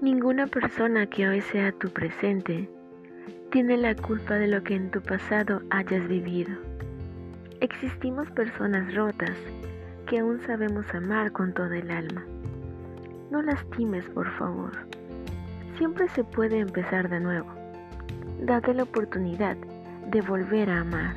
Ninguna persona que hoy sea tu presente tiene la culpa de lo que en tu pasado hayas vivido. Existimos personas rotas que aún sabemos amar con todo el alma. No lastimes, por favor. Siempre se puede empezar de nuevo. Date la oportunidad de volver a amar.